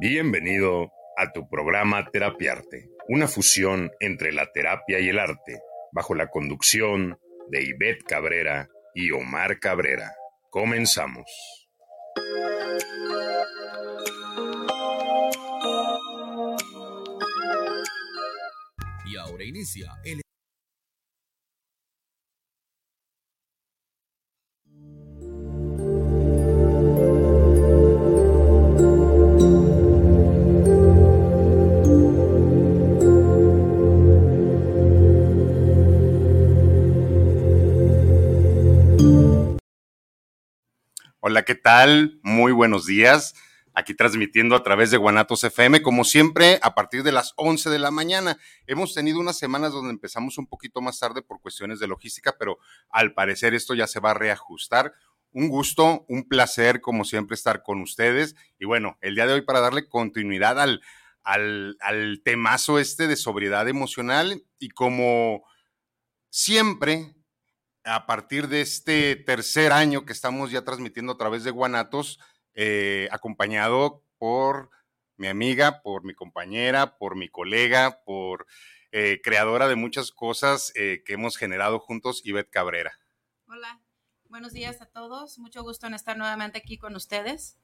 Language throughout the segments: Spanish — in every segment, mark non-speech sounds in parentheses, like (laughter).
Bienvenido a tu programa Terapiarte, una fusión entre la terapia y el arte, bajo la conducción de Ivette Cabrera y Omar Cabrera. Comenzamos. Y ahora inicia el ¿qué tal? Muy buenos días. Aquí transmitiendo a través de Guanatos FM, como siempre, a partir de las 11 de la mañana. Hemos tenido unas semanas donde empezamos un poquito más tarde por cuestiones de logística, pero al parecer esto ya se va a reajustar. Un gusto, un placer, como siempre, estar con ustedes. Y bueno, el día de hoy para darle continuidad al, al, al temazo este de sobriedad emocional y como siempre, a partir de este tercer año que estamos ya transmitiendo a través de Guanatos, eh, acompañado por mi amiga, por mi compañera, por mi colega, por eh, creadora de muchas cosas eh, que hemos generado juntos, Ivette Cabrera. Hola, buenos días a todos. Mucho gusto en estar nuevamente aquí con ustedes.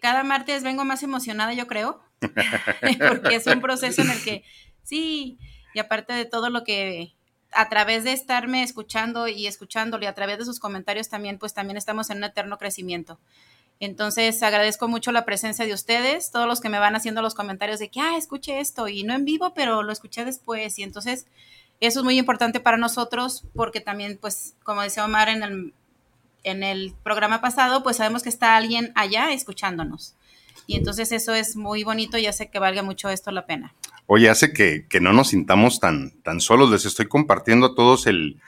cada martes vengo más emocionada, yo creo, (laughs) porque es un proceso en el que, sí, y aparte de todo lo que a través de estarme escuchando y escuchándolo y a través de sus comentarios también, pues también estamos en un eterno crecimiento. Entonces agradezco mucho la presencia de ustedes, todos los que me van haciendo los comentarios de que, ah, escuché esto y no en vivo, pero lo escuché después. Y entonces eso es muy importante para nosotros porque también, pues, como decía Omar en el, en el programa pasado, pues sabemos que está alguien allá escuchándonos. Y entonces eso es muy bonito y hace que valga mucho esto la pena. Oye, hace que, que no nos sintamos tan, tan solos. Les estoy compartiendo a todos el,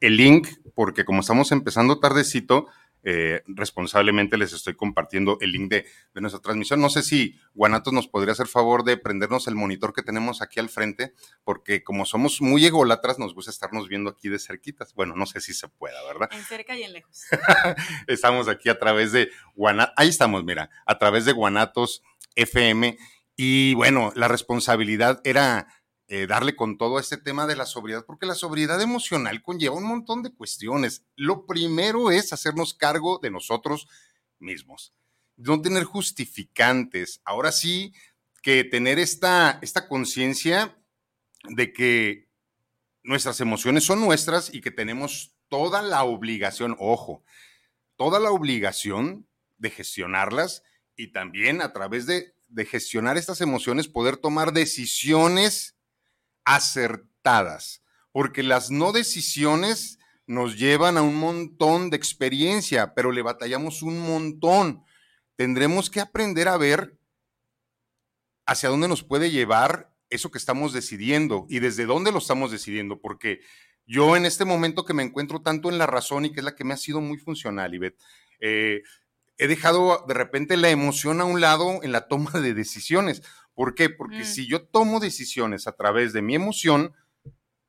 el link porque como estamos empezando tardecito, eh, responsablemente les estoy compartiendo el link de, de, nuestra transmisión. No sé si Guanatos nos podría hacer favor de prendernos el monitor que tenemos aquí al frente, porque como somos muy ególatras, nos gusta estarnos viendo aquí de cerquitas. Bueno, no sé si se pueda, ¿verdad? En cerca y en lejos. (laughs) estamos aquí a través de Guanatos, ahí estamos, mira, a través de Guanatos FM y bueno, la responsabilidad era eh, darle con todo a este tema de la sobriedad, porque la sobriedad emocional conlleva un montón de cuestiones. Lo primero es hacernos cargo de nosotros mismos, no tener justificantes. Ahora sí que tener esta, esta conciencia de que nuestras emociones son nuestras y que tenemos toda la obligación, ojo, toda la obligación de gestionarlas y también a través de de gestionar estas emociones, poder tomar decisiones acertadas, porque las no decisiones nos llevan a un montón de experiencia, pero le batallamos un montón. Tendremos que aprender a ver hacia dónde nos puede llevar eso que estamos decidiendo y desde dónde lo estamos decidiendo, porque yo en este momento que me encuentro tanto en la razón y que es la que me ha sido muy funcional, Ivette, eh, he dejado de repente la emoción a un lado en la toma de decisiones. ¿Por qué? Porque mm. si yo tomo decisiones a través de mi emoción,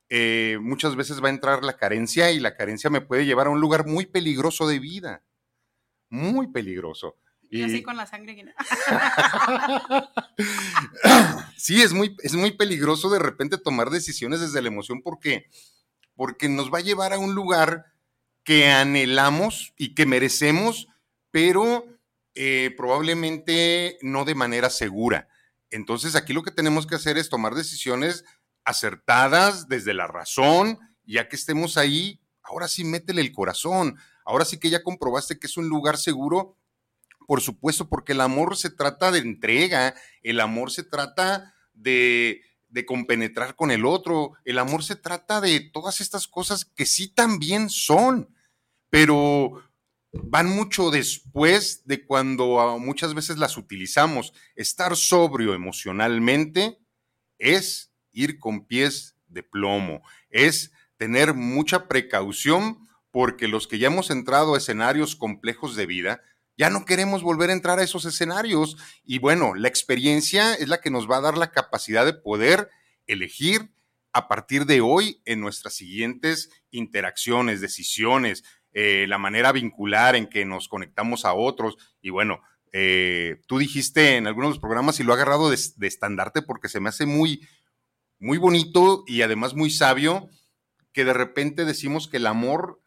eh, muchas veces va a entrar la carencia y la carencia me puede llevar a un lugar muy peligroso de vida. Muy peligroso. Y, así con la sangre. (laughs) sí, es muy, es muy peligroso de repente tomar decisiones desde la emoción porque, porque nos va a llevar a un lugar que anhelamos y que merecemos, pero eh, probablemente no de manera segura. Entonces aquí lo que tenemos que hacer es tomar decisiones acertadas desde la razón, ya que estemos ahí, ahora sí métele el corazón, ahora sí que ya comprobaste que es un lugar seguro, por supuesto, porque el amor se trata de entrega, el amor se trata de, de compenetrar con el otro, el amor se trata de todas estas cosas que sí también son, pero van mucho después de cuando ah, muchas veces las utilizamos. Estar sobrio emocionalmente es ir con pies de plomo, es tener mucha precaución porque los que ya hemos entrado a escenarios complejos de vida, ya no queremos volver a entrar a esos escenarios. Y bueno, la experiencia es la que nos va a dar la capacidad de poder elegir a partir de hoy en nuestras siguientes interacciones, decisiones, eh, la manera vincular en que nos conectamos a otros. Y bueno, eh, tú dijiste en algunos programas y lo he agarrado de, de, estandarte porque se me hace muy, muy bonito y además muy sabio que de repente decimos que el amor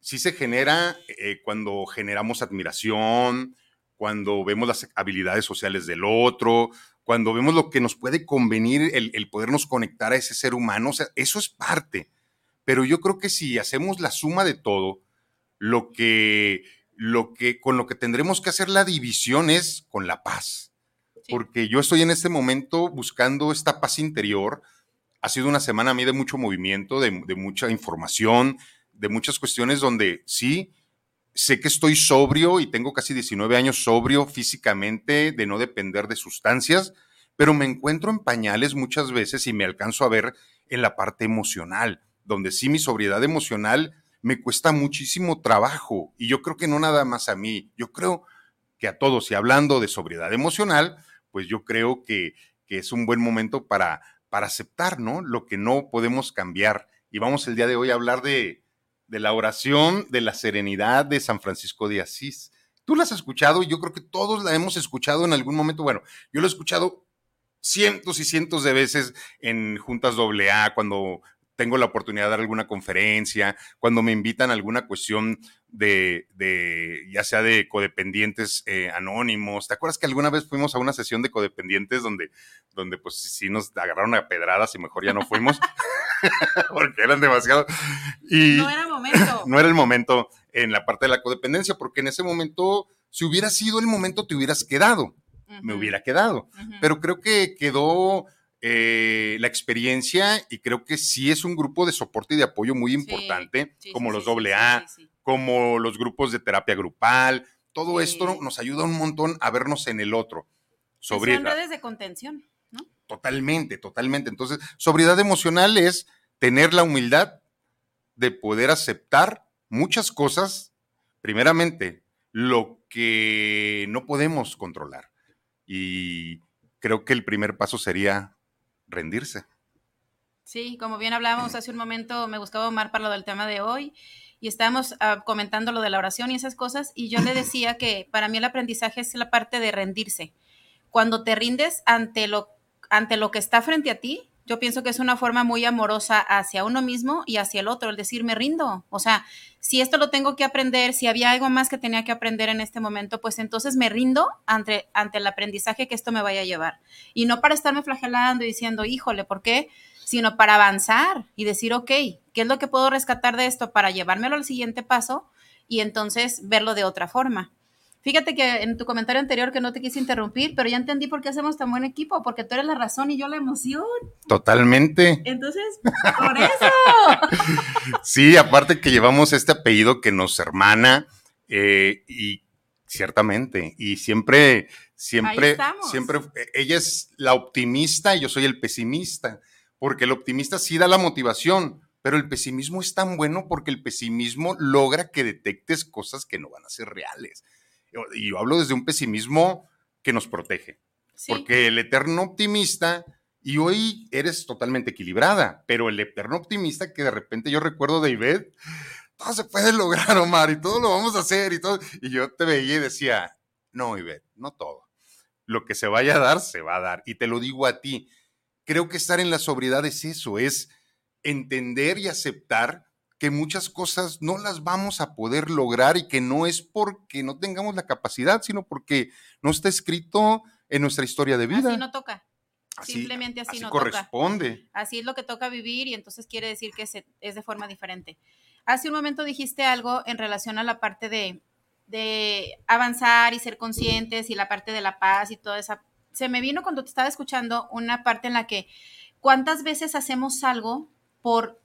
sí se genera eh, cuando generamos admiración, cuando vemos las habilidades sociales del otro, cuando vemos lo que nos puede convenir el, el podernos conectar a ese ser humano. O sea, eso es parte. Pero yo creo que si hacemos la suma de todo, lo que, lo que, con lo que tendremos que hacer la división es con la paz. Sí. Porque yo estoy en este momento buscando esta paz interior. Ha sido una semana a mí de mucho movimiento, de, de mucha información, de muchas cuestiones donde sí, sé que estoy sobrio y tengo casi 19 años sobrio físicamente, de no depender de sustancias, pero me encuentro en pañales muchas veces y me alcanzo a ver en la parte emocional, donde sí mi sobriedad emocional me cuesta muchísimo trabajo. Y yo creo que no nada más a mí, yo creo que a todos. Y hablando de sobriedad emocional, pues yo creo que, que es un buen momento para, para aceptar, ¿no? Lo que no podemos cambiar. Y vamos el día de hoy a hablar de, de la oración de la serenidad de San Francisco de Asís. Tú la has escuchado y yo creo que todos la hemos escuchado en algún momento. Bueno, yo lo he escuchado cientos y cientos de veces en juntas AA, cuando tengo la oportunidad de dar alguna conferencia, cuando me invitan a alguna cuestión de, de ya sea de codependientes eh, anónimos. ¿Te acuerdas que alguna vez fuimos a una sesión de codependientes donde, donde pues sí nos agarraron a pedradas y mejor ya no fuimos? (laughs) (laughs) porque eran demasiado. Y no era momento. (laughs) No era el momento en la parte de la codependencia, porque en ese momento, si hubiera sido el momento, te hubieras quedado. Uh -huh. Me hubiera quedado. Uh -huh. Pero creo que quedó eh, la experiencia y creo que sí es un grupo de soporte y de apoyo muy importante, sí, sí, como sí, los AA, como los grupos de terapia grupal. Todo esto nos ayuda un montón a vernos en el otro. Sobre Son redes de contención, ¿no? Totalmente, totalmente. Entonces, sobriedad emocional es tener la humildad de poder aceptar muchas cosas, primeramente, lo que no podemos controlar. Y creo que el primer paso sería rendirse. Sí, como bien hablábamos hace un momento, me gustaba Omar para lo del tema de hoy y estábamos uh, comentando lo de la oración y esas cosas y yo le (laughs) decía que para mí el aprendizaje es la parte de rendirse. Cuando te rindes ante lo, ante lo que está frente a ti, yo pienso que es una forma muy amorosa hacia uno mismo y hacia el otro, el decir, me rindo. O sea, si esto lo tengo que aprender, si había algo más que tenía que aprender en este momento, pues entonces me rindo ante, el aprendizaje que esto me vaya a llevar. Y no para estarme flagelando y diciendo, híjole, ¿por qué? Sino para avanzar y decir, ok, ¿qué es lo que puedo rescatar de esto para llevármelo al siguiente paso? Y entonces verlo de otra forma. Fíjate que en tu comentario anterior que no te quise interrumpir, pero ya entendí por qué hacemos tan buen equipo, porque tú eres la razón y yo la emoción. Totalmente. Entonces, (laughs) por eso. sí, aparte que llevamos este apellido que nos hermana eh, y ciertamente, y siempre, siempre, siempre, ella es la optimista y yo soy el pesimista, porque el optimista sí da la motivación, pero el pesimismo es tan bueno porque el pesimismo logra que detectes cosas que no van a ser reales y yo hablo desde un pesimismo que nos protege. Sí. Porque el eterno optimista, y hoy eres totalmente equilibrada, pero el eterno optimista que de repente yo recuerdo de Ivette, todo se puede lograr, Omar, y todo lo vamos a hacer y todo. Y yo te veía y decía, no, Ivette, no todo. Lo que se vaya a dar, se va a dar. Y te lo digo a ti. Creo que estar en la sobriedad es eso, es entender y aceptar que muchas cosas no las vamos a poder lograr y que no es porque no tengamos la capacidad, sino porque no está escrito en nuestra historia de vida. Así no toca. Así, Simplemente así, así no corresponde. Toca. Así es lo que toca vivir y entonces quiere decir que se, es de forma diferente. Hace un momento dijiste algo en relación a la parte de, de avanzar y ser conscientes y la parte de la paz y toda esa. Se me vino cuando te estaba escuchando una parte en la que cuántas veces hacemos algo por,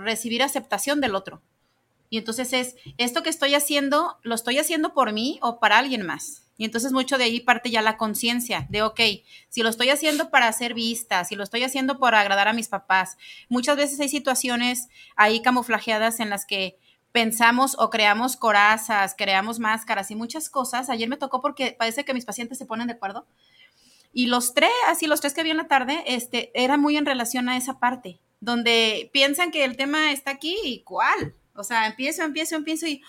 recibir aceptación del otro. Y entonces es, esto que estoy haciendo, ¿lo estoy haciendo por mí o para alguien más? Y entonces mucho de ahí parte ya la conciencia de, ok, si lo estoy haciendo para ser vista, si lo estoy haciendo por agradar a mis papás. Muchas veces hay situaciones ahí camuflajeadas en las que pensamos o creamos corazas, creamos máscaras y muchas cosas. Ayer me tocó porque parece que mis pacientes se ponen de acuerdo. Y los tres, así los tres que vi en la tarde, este, era muy en relación a esa parte, donde piensan que el tema está aquí y cuál. O sea, empiezo, empiezo, empiezo y,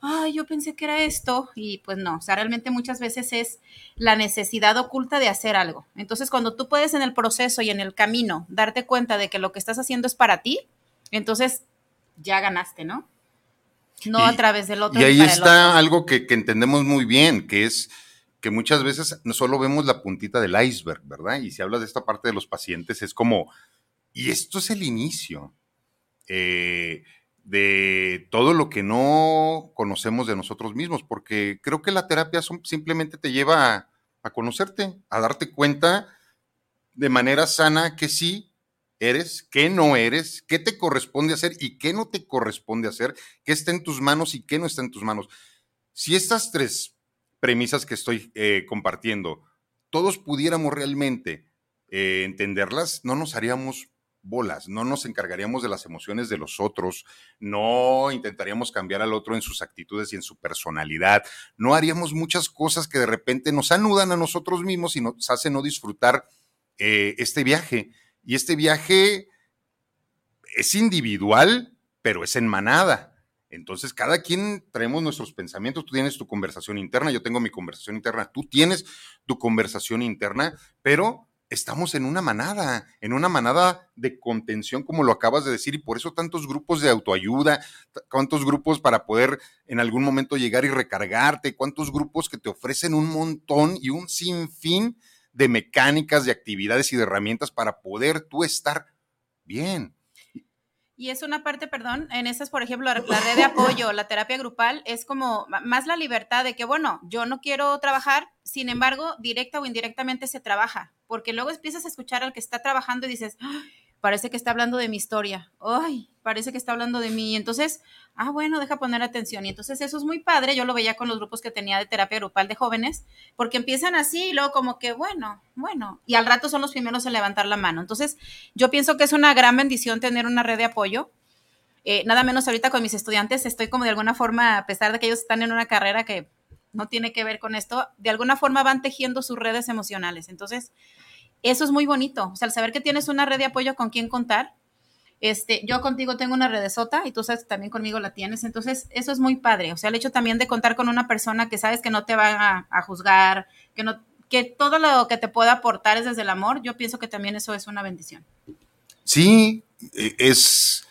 ay, yo pensé que era esto y pues no, o sea, realmente muchas veces es la necesidad oculta de hacer algo. Entonces, cuando tú puedes en el proceso y en el camino darte cuenta de que lo que estás haciendo es para ti, entonces ya ganaste, ¿no? No a través del otro. Y ahí está algo que, que entendemos muy bien, que es que muchas veces no solo vemos la puntita del iceberg, ¿verdad? Y si hablas de esta parte de los pacientes, es como, y esto es el inicio. Eh, de todo lo que no conocemos de nosotros mismos, porque creo que la terapia simplemente te lleva a, conocerte, a darte cuenta de manera sana que sí eres, que no eres, qué te corresponde hacer y qué no te corresponde hacer, qué está en tus manos y qué no está en tus manos. Si estas tres premisas que estoy eh, compartiendo, todos pudiéramos realmente eh, entenderlas, no nos haríamos bolas, no nos encargaríamos de las emociones de los otros, no intentaríamos cambiar al otro en sus actitudes y en su personalidad, no haríamos muchas cosas que de repente nos anudan a nosotros mismos y nos hacen no disfrutar eh, este viaje. Y este viaje es individual, pero es en manada. Entonces, cada quien traemos nuestros pensamientos, tú tienes tu conversación interna, yo tengo mi conversación interna, tú tienes tu conversación interna, pero estamos en una manada, en una manada de contención, como lo acabas de decir, y por eso tantos grupos de autoayuda, cuántos grupos para poder en algún momento llegar y recargarte, cuántos grupos que te ofrecen un montón y un sinfín de mecánicas, de actividades y de herramientas para poder tú estar bien. Y es una parte, perdón, en esas, por ejemplo, la, red de apoyo, la terapia grupal, es como más la libertad de que, bueno, yo no quiero trabajar, sin embargo, directa o indirectamente se trabaja, porque luego empiezas a escuchar al que está trabajando y dices, parece que está hablando de mi historia, ay, parece que está hablando de mí, entonces, ah, bueno, deja poner atención, y entonces eso es muy padre, yo lo veía con los grupos que tenía de terapia grupal de jóvenes, porque empiezan así y luego como que, bueno, bueno, y al rato son los primeros en levantar la mano, entonces yo pienso que es una gran bendición tener una red de apoyo, eh, nada menos ahorita con mis estudiantes estoy como de alguna forma, a pesar de que ellos están en una carrera que no tiene que ver con esto, de alguna forma van tejiendo sus redes emocionales, entonces eso es muy bonito. O sea, el saber que tienes una red de apoyo con quien contar. Este, yo contigo tengo una red de sota y tú sabes que también conmigo la tienes. Entonces, eso es muy padre. O sea, el hecho también de contar con una persona que sabes que no te va a, juzgar, que no, que todo lo que te pueda aportar es desde el amor, yo pienso que también eso es una bendición. Sí, e, es,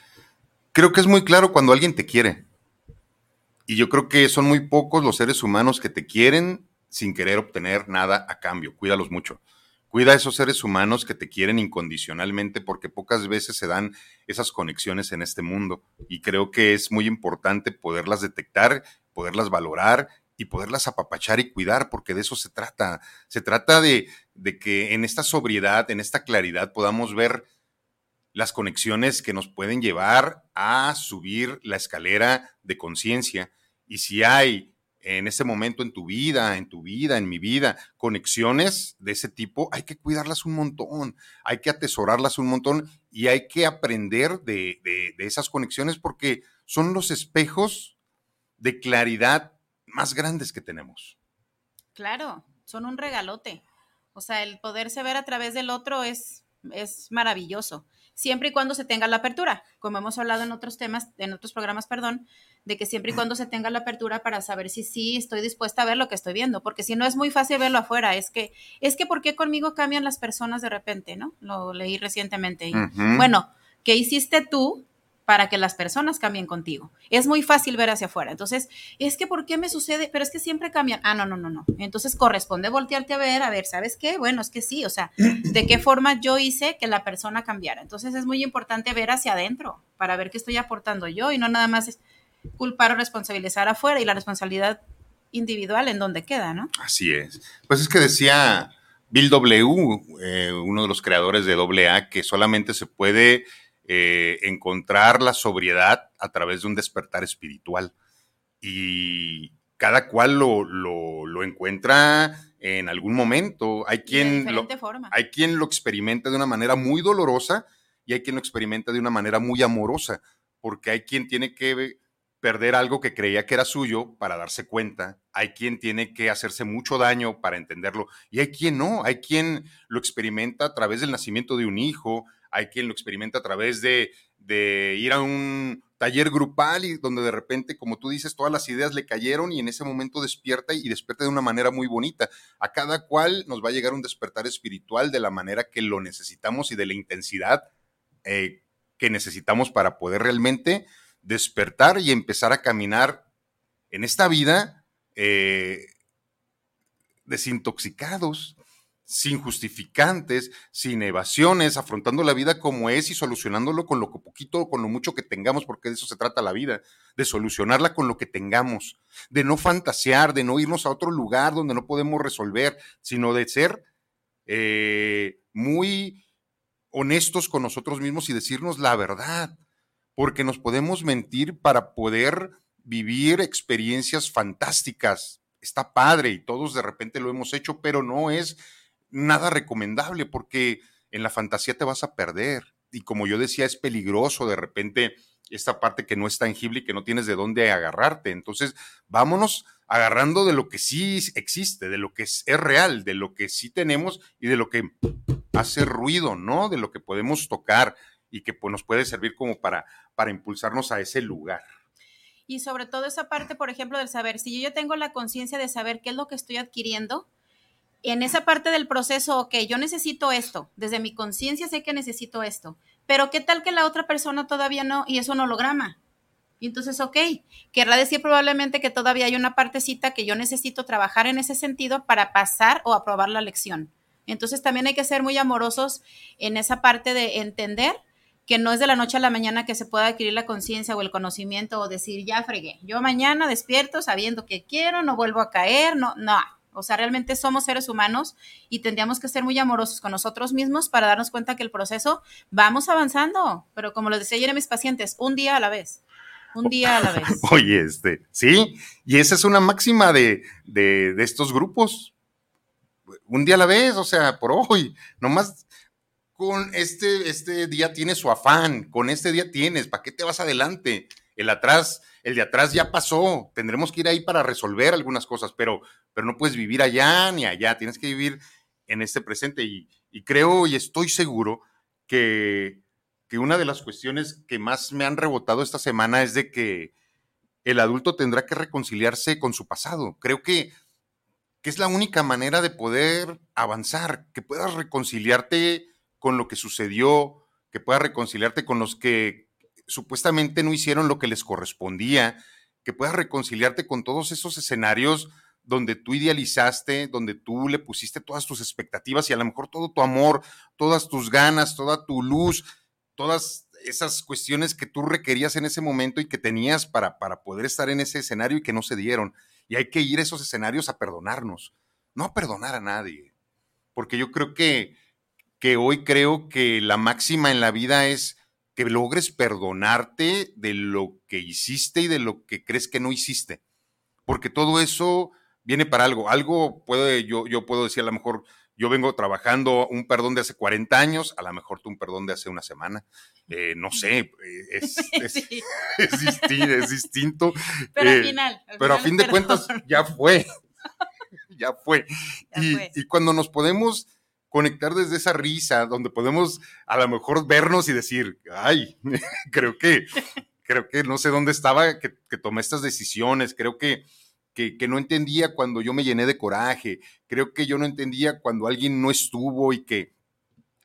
creo que es muy claro cuando alguien te quiere. Y yo creo que son muy pocos los seres humanos que te quieren sin querer obtener nada a cambio. Cuídalos mucho. Cuida a esos seres humanos que te quieren incondicionalmente porque pocas veces se dan esas conexiones en este mundo y creo que es muy importante poderlas detectar, poderlas valorar y poderlas apapachar y cuidar porque de eso se trata. Se trata de, de que en esta sobriedad, en esta claridad podamos ver las conexiones que nos pueden llevar a subir la escalera de conciencia y si hay en ese momento en tu vida, en tu vida, en mi vida, conexiones de ese tipo, hay que cuidarlas un montón, hay que atesorarlas un montón y hay que aprender de, esas conexiones porque son los espejos de claridad más grandes que tenemos. Claro, son un regalote. O sea, el poderse ver a través del otro es, es maravilloso, siempre y cuando se tenga la apertura, como hemos hablado en otros temas, en otros programas, perdón, de que siempre y cuando se tenga la apertura para saber si sí estoy dispuesta a ver lo que estoy viendo, porque si no es muy fácil verlo afuera, es que, es que ¿por qué conmigo cambian las personas de repente, no? Lo leí recientemente. Bueno, ¿qué hiciste tú para que las personas cambien contigo? Es muy fácil ver hacia afuera. Entonces, es que ¿por qué me sucede? Pero es que siempre cambian. Ah, no, no, no, no. Entonces corresponde voltearte a ver, a ver, ¿sabes qué? Bueno, es que sí, o sea, (clears throat) ¿de qué forma yo hice que la persona cambiara? Entonces es muy importante ver hacia adentro para ver qué estoy aportando yo y no nada más culpar o responsabilizar afuera y la responsabilidad individual en donde queda, ¿no? Así es. Pues es que decía Bill W., eh, uno de los creadores de AA, que solamente se puede eh, encontrar la sobriedad a través de un despertar espiritual. Y cada cual lo, lo, encuentra en algún momento. Hay quien, lo, hay quien lo experimenta de una manera muy dolorosa y hay quien lo experimenta de una manera muy amorosa, porque hay quien tiene que perder algo que creía que era suyo para darse cuenta, hay quien tiene que hacerse mucho daño para entenderlo y hay quien no, hay quien lo experimenta a través del nacimiento de un hijo, hay quien lo experimenta a través de, ir a un taller grupal y donde de repente, como tú dices, todas las ideas le cayeron y en ese momento despierta y despierta de una manera muy bonita. A cada cual nos va a llegar un despertar espiritual de la manera que lo necesitamos y de la intensidad eh, que necesitamos para poder realmente despertar y empezar a caminar en esta vida eh, desintoxicados, sin justificantes, sin evasiones, afrontando la vida como es y solucionándolo con lo poquito, con lo mucho que tengamos, porque de eso se trata la vida, de solucionarla con lo que tengamos, de no fantasear, de no irnos a otro lugar donde no podemos resolver, sino de ser eh, muy honestos con nosotros mismos y decirnos la verdad porque nos podemos mentir para poder vivir experiencias fantásticas. Está padre y todos de repente lo hemos hecho, pero no es nada recomendable porque en la fantasía te vas a perder. Y como yo decía, es peligroso de repente esta parte que no es tangible y que no tienes de dónde agarrarte. Entonces, vámonos agarrando de lo que sí existe, de lo que es, real, de lo que sí tenemos y de lo que hace ruido, ¿no? De lo que podemos tocar y que pues, nos puede servir como para, para impulsarnos a ese lugar. Y sobre todo esa parte, por ejemplo, del saber, si yo ya tengo la conciencia de saber qué es lo que estoy adquiriendo, en esa parte del proceso, ok, yo necesito esto, desde mi conciencia sé que necesito esto, pero ¿qué tal que la otra persona todavía no y es un holograma? Y entonces, ok, querrá decir probablemente que todavía hay una partecita que yo necesito trabajar en ese sentido para pasar o aprobar la lección. Entonces también hay que ser muy amorosos en esa parte de entender que no es de la noche a la mañana que se pueda adquirir la conciencia o el conocimiento o decir, ya fregué, yo mañana despierto sabiendo que quiero, no vuelvo a caer, no, no. O sea, realmente somos seres humanos y tendríamos que ser muy amorosos con nosotros mismos para darnos cuenta que el proceso vamos avanzando. Pero como lo decía ayer a mis pacientes, un día a la vez. Un día a la vez. (laughs) Oye, este, sí, y esa es una máxima de, de, de estos grupos. Un día a la vez, o sea, por hoy, nomás con este, este día tiene su afán, con este día tienes, ¿para qué te vas adelante? El atrás, el de atrás ya pasó, tendremos que ir ahí para resolver algunas cosas, pero, pero no puedes vivir allá ni allá, tienes que vivir en este presente y, creo y estoy seguro que, que una de las cuestiones que más me han rebotado esta semana es de que el adulto tendrá que reconciliarse con su pasado. Creo que, que es la única manera de poder avanzar, que puedas reconciliarte con lo que sucedió, que puedas reconciliarte con los que supuestamente no hicieron lo que les correspondía, que puedas reconciliarte con todos esos escenarios donde tú idealizaste, donde tú le pusiste todas tus expectativas y a lo mejor todo tu amor, todas tus ganas, toda tu luz, todas esas cuestiones que tú requerías en ese momento y que tenías para, para poder estar en ese escenario y que no se dieron. Y hay que ir a esos escenarios a perdonarnos, no a perdonar a nadie, porque yo creo que que hoy creo que la máxima en la vida es que logres perdonarte de lo que hiciste y de lo que crees que no hiciste. Porque todo eso viene para algo. Algo puede, yo, yo puedo decir a lo mejor, yo vengo trabajando un perdón de hace 40 años, a lo mejor tú un perdón de hace una semana. Eh, no sé, eh, es, (laughs) (laughs) distinto, Pero al eh, final. pero a fin de cuentas (laughs) ya fue. ya fue. y, y cuando nos podemos conectar desde esa risa, donde podemos a lo mejor vernos y decir, ay, creo que, creo que no sé dónde estaba que, tomé estas decisiones, creo que, que, que, no entendía cuando yo me llené de coraje, creo que yo no entendía cuando alguien no estuvo y que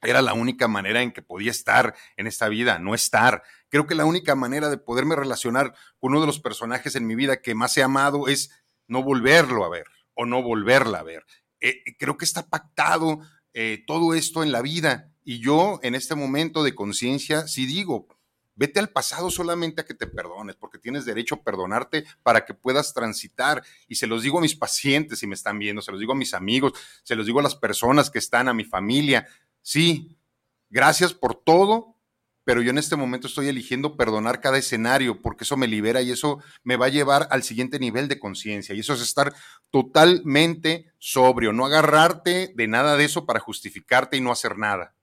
era la única manera en que podía estar en esta vida, no estar. Creo que la única manera de poderme relacionar con uno de los personajes en mi vida que más he amado es no volverlo a ver o no volverla a ver. Eh, creo que está pactado eh, todo esto en la vida. Y yo en este momento de conciencia, sí digo, vete al pasado solamente a que te perdones, porque tienes derecho a perdonarte para que puedas transitar. Y se los digo a mis pacientes si me están viendo, se los digo a mis amigos, se los digo a las personas que están, a mi familia. Sí, gracias por todo pero yo en este momento estoy eligiendo perdonar cada escenario porque eso me libera y eso me va a llevar al siguiente nivel de conciencia. Y eso es estar totalmente sobrio, no agarrarte de nada de eso para justificarte y no hacer nada.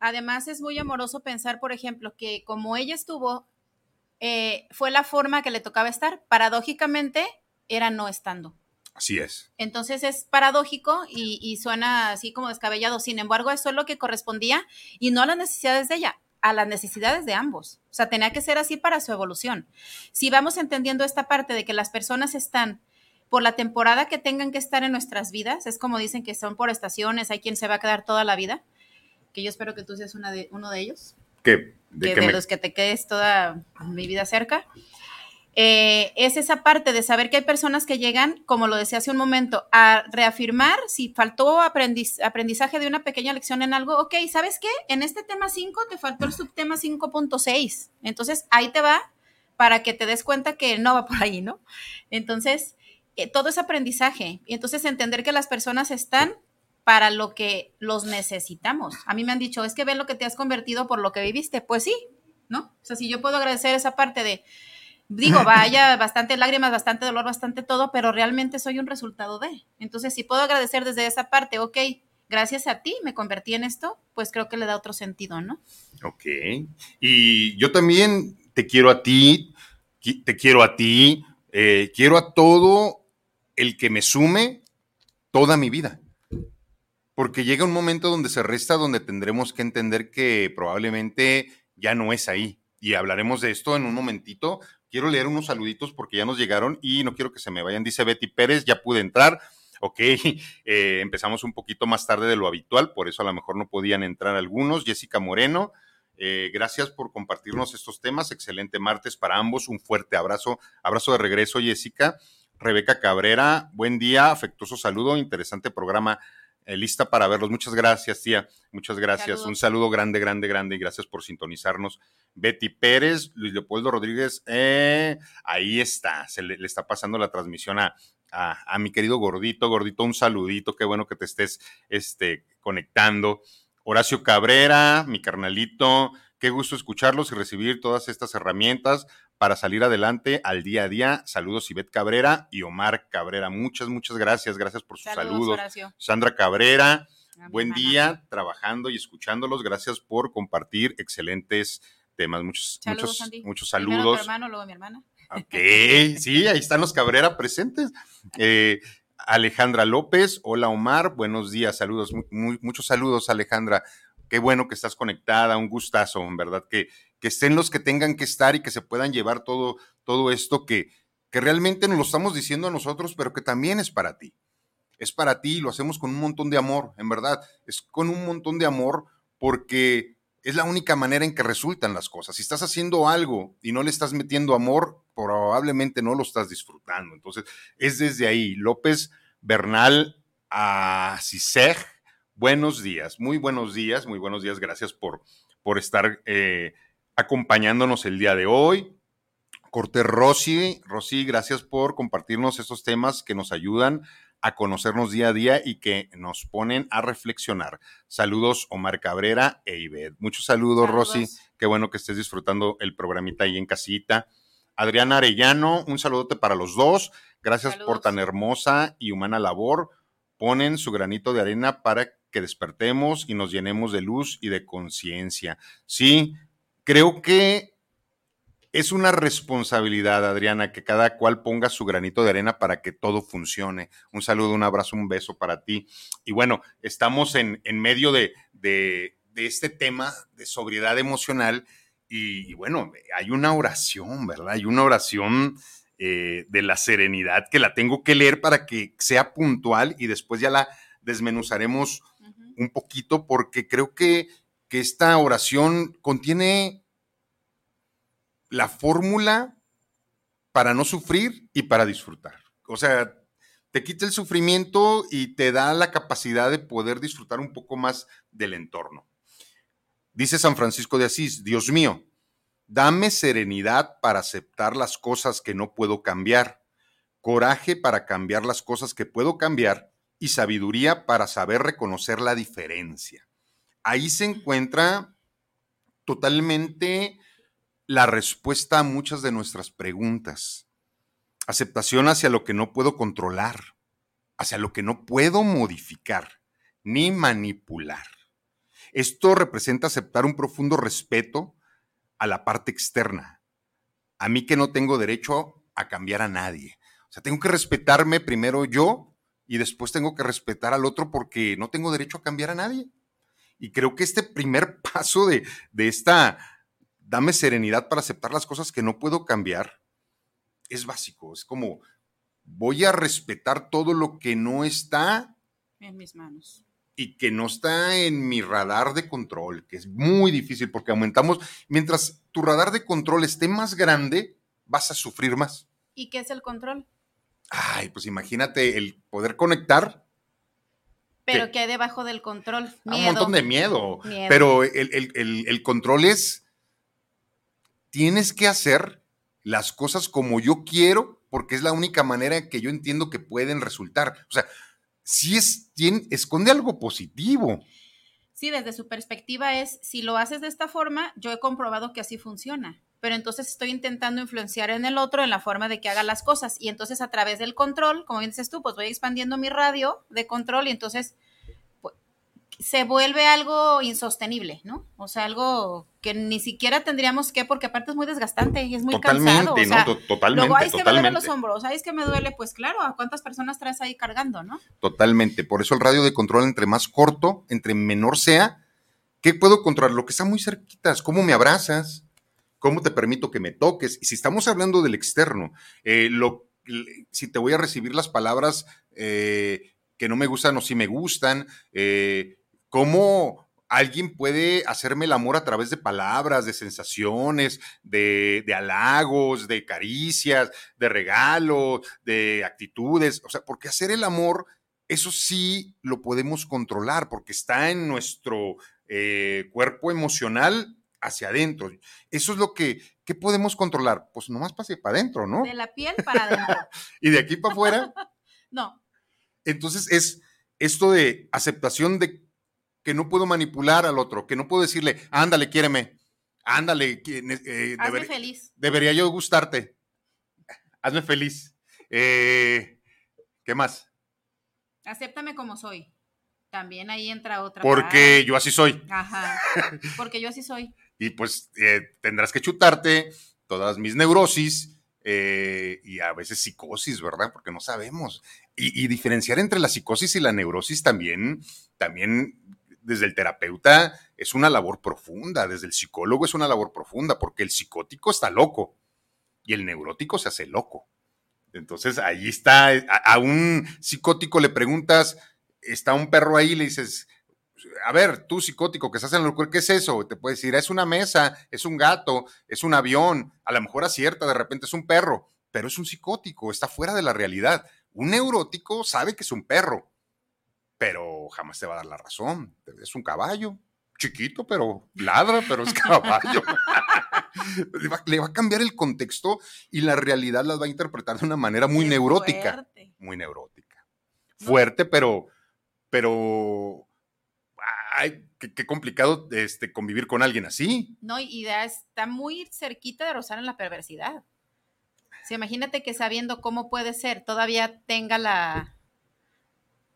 Además es muy amoroso pensar, por ejemplo, que como ella estuvo, eh, fue la forma que le tocaba estar. Paradójicamente era no estando. Así es. Entonces es paradójico y, y, suena así como descabellado. Sin embargo, eso es lo que correspondía y no a las necesidades de ella a las necesidades de ambos. O sea, tenía que ser así para su evolución. Si vamos entendiendo esta parte de que las personas están por la temporada que tengan que estar en nuestras vidas, es como dicen que son por estaciones, hay quien se va a quedar toda la vida, que yo espero que tú seas una de, uno de ellos. ¿Qué? ¿De, que de los que te quedes toda mi vida cerca. Eh, es esa parte de saber que hay personas que llegan, como lo decía hace un momento, a reafirmar si faltó aprendizaje de una pequeña lección en algo, ok, ¿sabes qué? En este tema 5 te faltó el subtema 5.6. Entonces ahí te va para que te des cuenta que no va por ahí, ¿no? Entonces, eh, todo es aprendizaje. Y entonces entender que las personas están para lo que los necesitamos. A mí me han dicho, es que ve lo que te has convertido por lo que viviste. Pues sí, ¿no? O sea, si yo puedo agradecer esa parte de digo, (laughs) vaya, bastante lágrimas, bastante dolor, bastante todo, pero realmente soy un resultado de. Entonces, si puedo agradecer desde esa parte, ok, gracias a ti me convertí en esto, pues creo que le da otro sentido, ¿no? Ok. Y yo también te quiero a ti, te quiero a ti, eh, quiero a todo el que me sume toda mi vida. Porque llega un momento donde se resta, donde tendremos que entender que probablemente ya no es ahí. Y hablaremos de esto en un momentito, Quiero leer unos saluditos porque ya nos llegaron y no quiero que se me vayan. Dice Betty Pérez, ya pude entrar. Ok, (laughs) eh, empezamos un poquito más tarde de lo habitual, por eso a lo mejor no podían entrar algunos. Jessica Moreno, eh, gracias por compartirnos estos temas. Excelente martes para ambos. Un fuerte abrazo. Abrazo de regreso, Jessica. Rebeca Cabrera, buen día, afectuoso saludo, interesante programa. Eh, lista para verlos. Muchas gracias, tía. Muchas gracias. Un saludo grande, grande, grande y gracias por sintonizarnos. Betty Pérez, Luis Leopoldo Rodríguez, eh, ahí está, se le, está pasando la transmisión a, a, mi querido gordito, gordito, un saludito, qué bueno que te estés este, conectando. Horacio Cabrera, mi carnalito, qué gusto escucharlos y recibir todas estas herramientas para salir adelante al día a día. Saludos Ivette Cabrera y Omar Cabrera. Muchas, muchas gracias. Gracias por sus saludos. Sandra Cabrera, buen día trabajando y escuchándolos. Gracias por compartir excelentes temas. Muchos, muchos, muchos saludos. mi hermano, luego mi hermana. Ok, sí, ahí están los Cabrera presentes. Eh, Alejandra López, hola Omar, buenos días, saludos, muchos saludos Alejandra, qué bueno que estás conectada, un gustazo, en verdad que que estén los que tengan que estar y que se puedan llevar todo, todo esto que, que realmente nos lo estamos diciendo a nosotros, pero que también es para ti. Es para ti y lo hacemos con un montón de amor, en verdad. Es con un montón de amor porque es la única manera en que resultan las cosas. Si estás haciendo algo y no le estás metiendo amor, probablemente no lo estás disfrutando. Entonces, es desde ahí. López Bernal a Ciseg, buenos días, muy buenos días, muy buenos días. Gracias por, por estar eh, acompañándonos el día de hoy. Cortés Rossi, Rossi, gracias por compartirnos estos temas que nos ayudan a conocernos día a día y que nos ponen a reflexionar. Saludos Omar Cabrera e Ived. Muchos saludos, Rosy. Qué bueno que estés disfrutando el programita ahí en casita. Adriana Arellano, un saludote para los dos. Gracias por tan hermosa y humana labor. Ponen su granito de arena para que despertemos y nos llenemos de luz y de conciencia. Sí, Creo que es una responsabilidad, Adriana, que cada cual ponga su granito de arena para que todo funcione. Un saludo, un abrazo, un beso para ti. Y bueno, estamos en, medio de, este tema de sobriedad emocional y, bueno, hay una oración, ¿verdad? Hay una oración eh, de la serenidad que la tengo que leer para que sea puntual y después ya la desmenuzaremos un poquito porque creo que que esta oración contiene la fórmula para no sufrir y para disfrutar. O sea, te quita el sufrimiento y te da la capacidad de poder disfrutar un poco más del entorno. Dice San Francisco de Asís, Dios mío, dame serenidad para aceptar las cosas que no puedo cambiar, coraje para cambiar las cosas que puedo cambiar y sabiduría para saber reconocer la diferencia ahí se encuentra totalmente la respuesta a muchas de nuestras preguntas. Aceptación hacia lo que no puedo controlar, hacia lo que no puedo modificar ni manipular. Esto representa aceptar un profundo respeto a la parte externa, a mí que no tengo derecho a cambiar a nadie. O sea, tengo que respetarme primero yo y después tengo que respetar al otro porque no tengo derecho a cambiar a nadie. Y creo que este primer (laughs) paso de, de esta, dame serenidad para aceptar las cosas que no puedo cambiar, es básico. Es como, voy a respetar todo lo que no está en mis manos. Y que no está en mi radar de control, que es muy difícil porque aumentamos, mientras tu radar de control esté más grande, vas a sufrir más. ¿Y qué es el control? Ay, pues imagínate el poder conectar. Pero ¿qué hay debajo del control? Ah, un montón de miedo. Pero el, control es, tienes que hacer las cosas como yo quiero, porque es la única manera que yo entiendo que pueden resultar. O sea, si es, tiene, esconde algo positivo. Sí, desde su perspectiva es, si lo haces de esta forma, yo he comprobado que así funciona pero entonces estoy intentando influenciar en el otro en la forma de que haga las cosas. Y entonces a través del control, como dices tú, pues voy expandiendo mi radio de control y entonces pues, se vuelve algo insostenible, ¿no? O sea, algo que ni siquiera tendríamos que, porque aparte es muy desgastante y es muy cansado. O sea, ¿no? Totalmente. Luego, que me duele los hombros? ¿Sabes que me duele? Pues claro, ¿a cuántas personas traes ahí cargando, no? Totalmente. Por eso el radio de control, entre más corto, entre menor sea, ¿qué puedo controlar? Lo que está muy cerquita, cómo me abrazas, ¿Cómo te permito que me toques? Y si estamos hablando del externo, eh, si te voy a recibir las palabras eh, que no me gustan o si me gustan, eh, ¿cómo alguien puede hacerme el amor a través de palabras, de sensaciones, de, de halagos, de caricias, de regalos, de actitudes? O sea, porque hacer el amor, eso sí lo podemos controlar, porque está en nuestro cuerpo emocional hacia adentro. Eso es lo que, ¿qué podemos controlar? Pues nomás pase para adentro, ¿no? De la piel para adentro. (laughs) y de aquí para afuera. (laughs) no. Entonces es esto de aceptación de que no puedo manipular al otro, que no puedo decirle, ándale, quiéreme, ándale. Eh, Hazme feliz. Debería yo gustarte. (laughs) Hazme feliz. Eh, ¿Qué más? Acéptame como soy. También ahí entra otra. Porque yo así soy. Ajá. Porque yo así soy y pues eh, tendrás que chutarte todas mis neurosis eh, y a veces psicosis, ¿verdad? Porque no sabemos. Y, diferenciar entre la psicosis y la neurosis también, también desde el terapeuta es una labor profunda, desde el psicólogo es una labor profunda, porque el psicótico está loco y el neurótico se hace loco. Entonces ahí está, a un psicótico le preguntas, está un perro ahí, le dices, a ver, tú psicótico que estás en el locura, ¿qué es eso? Te puedes decir, es una mesa, es un gato, es un avión, a lo mejor acierta, de repente es un perro, pero es un psicótico, está fuera de la realidad. Un neurótico sabe que es un perro, pero jamás te va a dar la razón. Es un caballo, chiquito, pero ladra, pero es (laughs) caballo. le, va, a cambiar el contexto y la realidad las va a interpretar de una manera muy neurótica. Muy neurótica. Fuerte, pero, pero ay, qué, complicado este, convivir con alguien así. No, y está muy cerquita de rozar en la perversidad. Si imagínate que sabiendo cómo puede ser, todavía tenga la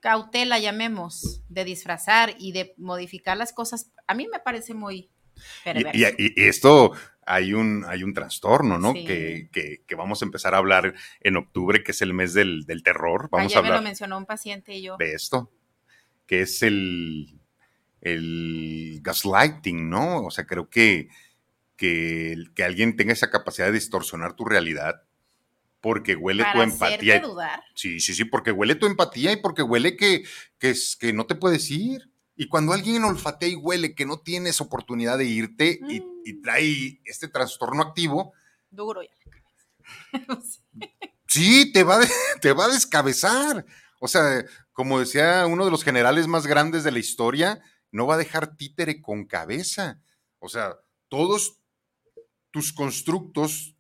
cautela, llamemos, de disfrazar y de modificar las cosas, a mí me parece muy perverso. Y, esto hay un, hay un trastorno, ¿no? Que, vamos a empezar a hablar en octubre, que es el mes del, terror. Vamos a hablar. me lo mencionó un paciente y yo. De esto, que es el el gaslighting, ¿no? O sea, creo que, que, que alguien tenga esa capacidad de distorsionar tu realidad porque huele tu empatía. Dudar. Sí, sí, sí, porque huele tu empatía y porque huele que, que, es, que no te puedes ir. Y cuando alguien olfatea y huele que no tienes oportunidad de irte y, mm. trae este trastorno activo. Duro ya. (laughs) sí, te va, (laughs) te va a descabezar. O sea, como decía uno de los generales más grandes de la historia, no va a dejar títere con cabeza. O sea, todos tus constructos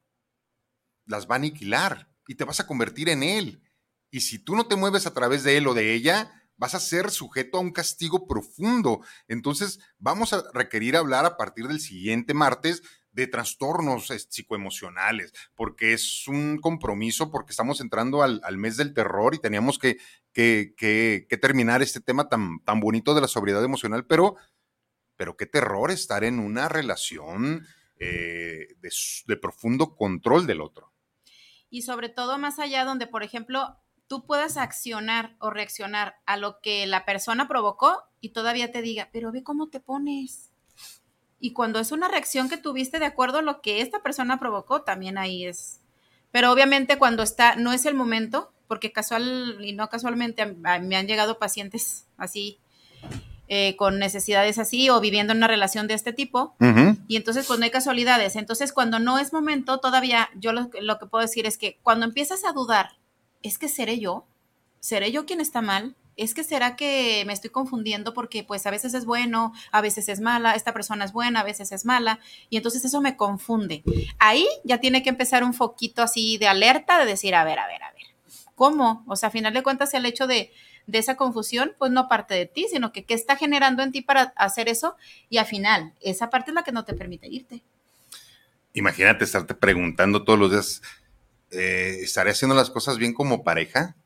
las va a aniquilar y te vas a convertir en él. Y si tú no te mueves a través de él o de ella, vas a ser sujeto a un castigo profundo. Entonces, vamos a requerir hablar a partir del siguiente martes de trastornos psicoemocionales, porque es un compromiso, porque estamos entrando al, mes del terror y teníamos que, que, terminar este tema tan, tan bonito de la sobriedad emocional, pero, pero qué terror estar en una relación eh, de, de profundo control del otro. Y sobre todo más allá donde, por ejemplo, tú puedas accionar o reaccionar a lo que la persona provocó y todavía te diga, pero ve cómo te pones y cuando es una reacción que tuviste de acuerdo a lo que esta persona provocó, también ahí es. Pero obviamente cuando está, no es el momento, porque casual y no casualmente me han llegado pacientes así, eh, con necesidades así o viviendo en una relación de este tipo. Y entonces, pues no hay casualidades. Entonces, cuando no es momento, todavía yo lo, lo que puedo decir es que cuando empiezas a dudar, es que seré yo, seré yo quien está mal, es que será que me estoy confundiendo porque pues a veces es bueno, a veces es mala, esta persona es buena, a veces es mala, y entonces eso me confunde. Ahí ya tiene que empezar un foquito así de alerta de decir, a ver, a ver, a ver, ¿cómo? O sea, a final de cuentas el hecho de, de esa confusión, pues no parte de ti, sino que qué está generando en ti para hacer eso, y al final, esa parte es la que no te permite irte. Imagínate estarte preguntando todos los días, eh, ¿estaré haciendo las cosas bien como pareja?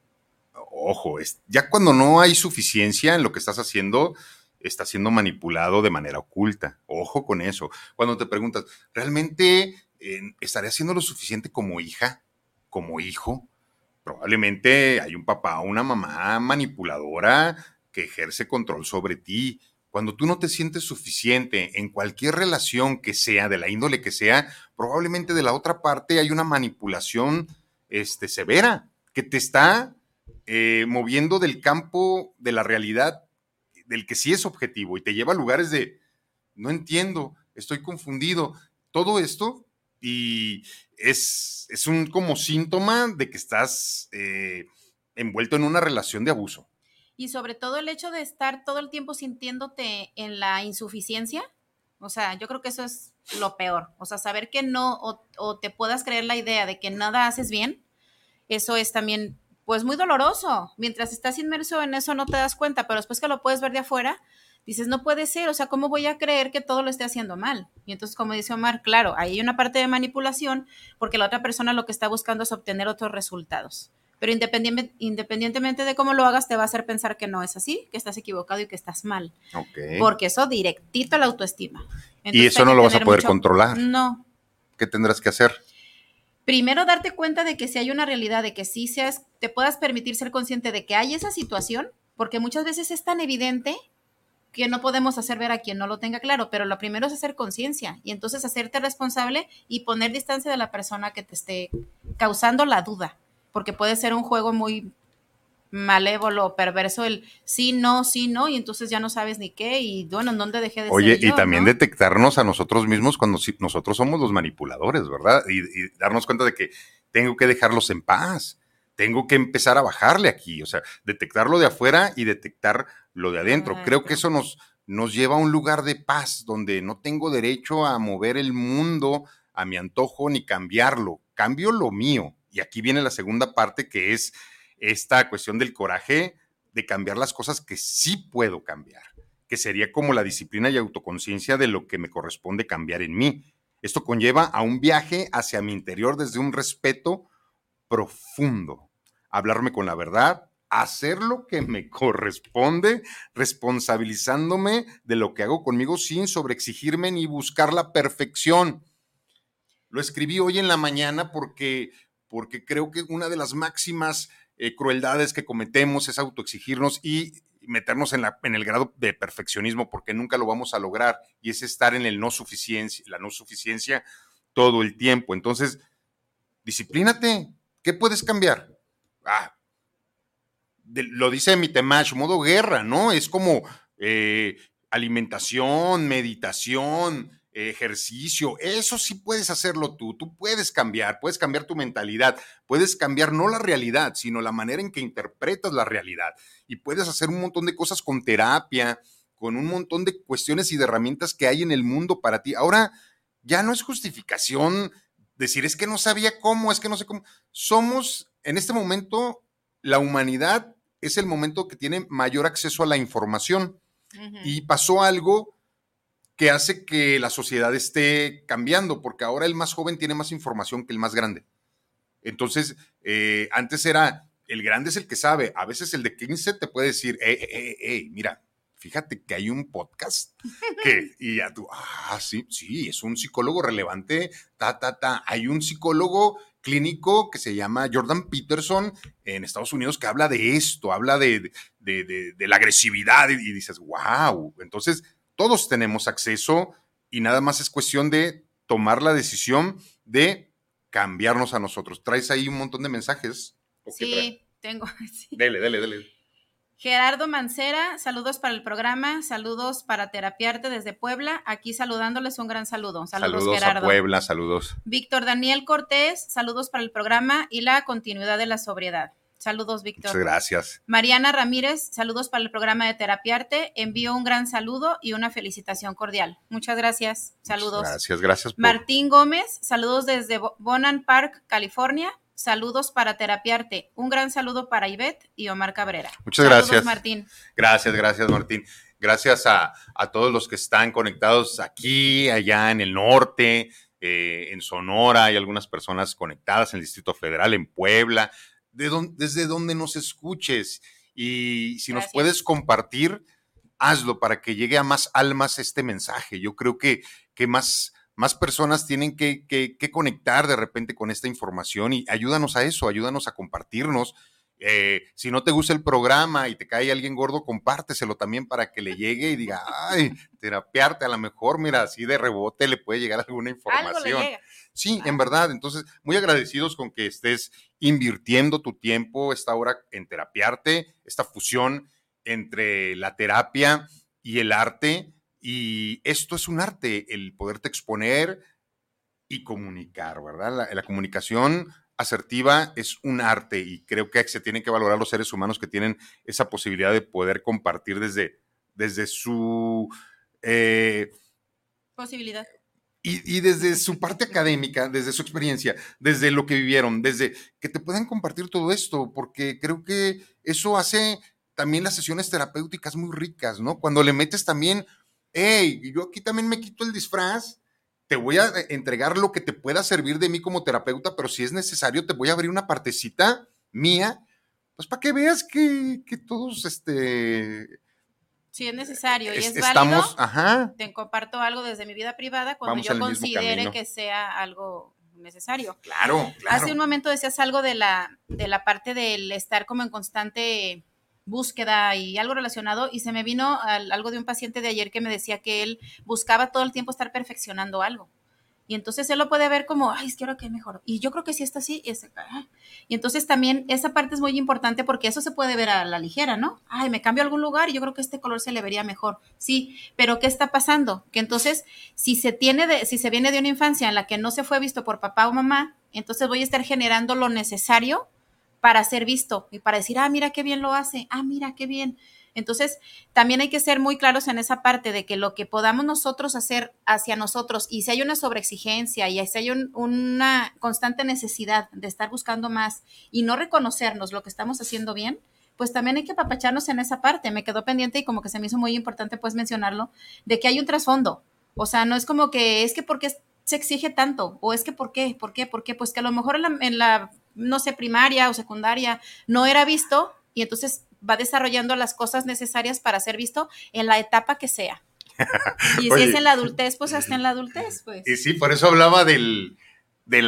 Ojo, es, ya cuando no hay suficiencia en lo que estás haciendo, estás siendo manipulado de manera oculta. Ojo con eso. Cuando te preguntas, ¿realmente eh, estaré haciendo lo suficiente como hija, como hijo? Probablemente hay un papá o una mamá manipuladora que ejerce control sobre ti. Cuando tú no te sientes suficiente en cualquier relación que sea, de la índole que sea, probablemente de la otra parte hay una manipulación este, severa que te está eh, moviendo del campo de la realidad, del que sí es objetivo, y te lleva a lugares de, no entiendo, estoy confundido. Todo esto y es, es un como síntoma de que estás eh, envuelto en una relación de abuso. Y sobre todo el hecho de estar todo el tiempo sintiéndote en la insuficiencia, o sea, yo creo que eso es lo peor. O sea, saber que no, o te puedas creer la idea de que nada haces bien, eso es también pues muy doloroso. Mientras estás inmerso en eso no te das cuenta, pero después que lo puedes ver de afuera, dices, no puede ser, o sea, ¿cómo voy a creer que todo lo esté haciendo mal? Y entonces, como dice Omar, claro, ahí hay una parte de manipulación porque la otra persona lo que está buscando es obtener otros resultados. Pero independientemente de cómo lo hagas, te va a hacer pensar que no es así, que estás equivocado y que estás mal. Porque eso directito a la autoestima. y eso no lo vas a poder controlar. No. ¿Qué tendrás que hacer? Primero darte cuenta de que si hay una realidad, de que sí seas, te puedas permitir ser consciente de que hay esa situación, porque muchas veces es tan evidente que no podemos hacer ver a quien no lo tenga claro, pero lo primero es hacer conciencia y entonces hacerte responsable y poner distancia de la persona que te esté causando la duda, porque puede ser un juego muy malévolo, perverso, el sí, no, sí, no, y entonces ya no sabes ni qué, y bueno, ¿en dónde dejé de Oye, y también detectarnos a nosotros mismos cuando nosotros somos los manipuladores, ¿verdad? Y, darnos cuenta de que tengo que dejarlos en paz, tengo que empezar a bajarle aquí, o sea, detectarlo de afuera y detectar lo de adentro. Creo que eso nos, nos lleva a un lugar de paz donde no tengo derecho a mover el mundo a mi antojo ni cambiarlo, cambio lo mío. Y aquí viene la segunda parte que es esta cuestión del coraje de cambiar las cosas que sí puedo cambiar, que sería como la disciplina y autoconciencia de lo que me corresponde cambiar en mí. Esto conlleva a un viaje hacia mi interior desde un respeto profundo, hablarme con la verdad, hacer lo que me (laughs) corresponde, responsabilizándome de lo que hago conmigo sin sobreexigirme ni buscar la perfección. Lo escribí hoy en la mañana porque, porque creo que una de las máximas eh, crueldades que cometemos es autoexigirnos y meternos en, la, en el grado de perfeccionismo porque nunca lo vamos a lograr y es estar en el no suficiencia, la no suficiencia todo el tiempo. Entonces, disciplínate. ¿Qué puedes cambiar? Ah, lo dice mi Temash, modo guerra, ¿no? Es como eh, alimentación, meditación, ejercicio, eso sí puedes hacerlo tú, tú puedes cambiar, puedes cambiar tu mentalidad, puedes cambiar no la realidad, sino la manera en que interpretas la realidad y puedes hacer un montón de cosas con terapia, con un montón de cuestiones y de herramientas que hay en el mundo para ti. Ahora, ya no es justificación decir es que no sabía cómo, es que no sé cómo. Somos en este momento la humanidad es el momento que tiene mayor acceso a la información. Y pasó algo que hace que la sociedad esté cambiando, porque ahora el más joven tiene más información que el más grande. Entonces, eh, antes era, el grande es el que sabe, a veces el de 15 te puede decir, hey, hey, hey, mira, fíjate que hay un podcast que, (laughs) y ya tú, ah, sí, sí, es un psicólogo relevante, ta, ta, ta, hay un psicólogo clínico que se llama Jordan Peterson en Estados Unidos que habla de esto, habla de, de, de, la agresividad y, dices, wow, entonces todos tenemos acceso y nada más es cuestión de tomar la decisión de cambiarnos a nosotros. ¿Traes ahí un montón de mensajes? Sí, tengo. (laughs) Dele, dele, dele. Gerardo Mancera, saludos para el programa, saludos para Terapiarte desde Puebla. Aquí saludándoles un gran saludo. Saludos, saludos a Puebla, saludos. Víctor Daniel Cortés, saludos para el programa y la continuidad de la sobriedad. Saludos, Víctor. Muchas gracias. Mariana Ramírez, saludos para el programa de Terapiarte. Envío un gran saludo y una felicitación cordial. Muchas gracias. Saludos. gracias, gracias. Martín Gómez, saludos desde Bonan Park, California. Saludos para Terapiarte. Un gran saludo para Ivette y Omar Cabrera. Muchas gracias. Martín. Gracias, gracias, Martín. Gracias a, todos los que están conectados aquí, allá en el norte, eh, en Sonora. Hay algunas personas conectadas en el Distrito Federal, en Puebla, de desde donde nos escuches. Y si nos puedes compartir, hazlo para que llegue a más almas este mensaje. Yo creo que, que más más personas tienen que, conectar de repente con esta información y ayúdanos a eso, ayúdanos a compartirnos. Eh, si no te gusta el programa y te cae alguien gordo, compárteselo también para que le llegue y diga, ay, terapiarte, a lo mejor, mira, así de rebote le puede llegar alguna información. Sí, en verdad. Entonces, muy agradecidos con que estés invirtiendo tu tiempo esta hora en terapiarte, esta fusión entre la terapia y el arte y esto es un arte, el poderte exponer y comunicar, ¿verdad? La, comunicación asertiva es un arte y creo que se tienen que valorar los seres humanos que tienen esa posibilidad de poder compartir desde, desde su... Eh, Posibilidad. Y, y, desde su parte académica, desde su experiencia, desde lo que vivieron, desde que te puedan compartir todo esto, porque creo que eso hace también las sesiones terapéuticas muy ricas, ¿no? Cuando le metes también hey, yo aquí también me quito el disfraz, te voy a eh, entregar lo que te pueda servir de mí como terapeuta, pero si es necesario, te voy a abrir una partecita mía, pues para que veas que, todos, este... Si es necesario y es, estamos, ajá. te comparto algo desde mi vida privada cuando yo considere que sea algo necesario. Claro, claro. Hace un momento decías algo de la, de la parte del estar como en constante búsqueda y algo relacionado y se me vino algo de un paciente de ayer que me decía que él buscaba todo el tiempo estar perfeccionando algo. Y entonces él lo puede ver como, ay, es que ahora mejor. Y yo creo que si está así, es, y entonces también esa parte es muy importante porque eso se puede ver a la ligera, ¿no? Ay, me cambio a algún lugar y yo creo que este color se le vería mejor. Sí, pero ¿qué está pasando? Que entonces, si se tiene si se viene de una infancia en la que no se fue visto por papá o mamá, entonces voy a estar generando lo necesario para ser visto y para decir, ah, mira qué bien lo hace, ah, mira qué bien. Entonces, también hay que ser muy claros en esa parte de que lo que podamos nosotros hacer hacia nosotros y si hay una sobreexigencia y si hay una constante necesidad de estar buscando más y no reconocernos lo que estamos haciendo bien, pues también hay que apapacharnos en esa parte. Me quedó pendiente y como que se me hizo muy importante pues mencionarlo, de que hay un trasfondo. O sea, no es como que es que porque se exige tanto o es que por qué, por qué, por qué, pues que a lo mejor en la no sé, primaria o secundaria, no era visto y entonces va desarrollando las cosas necesarias para ser visto en la etapa que sea. (laughs) Y si es en la adultez, pues hasta en la adultez, pues. Y sí, por eso hablaba del,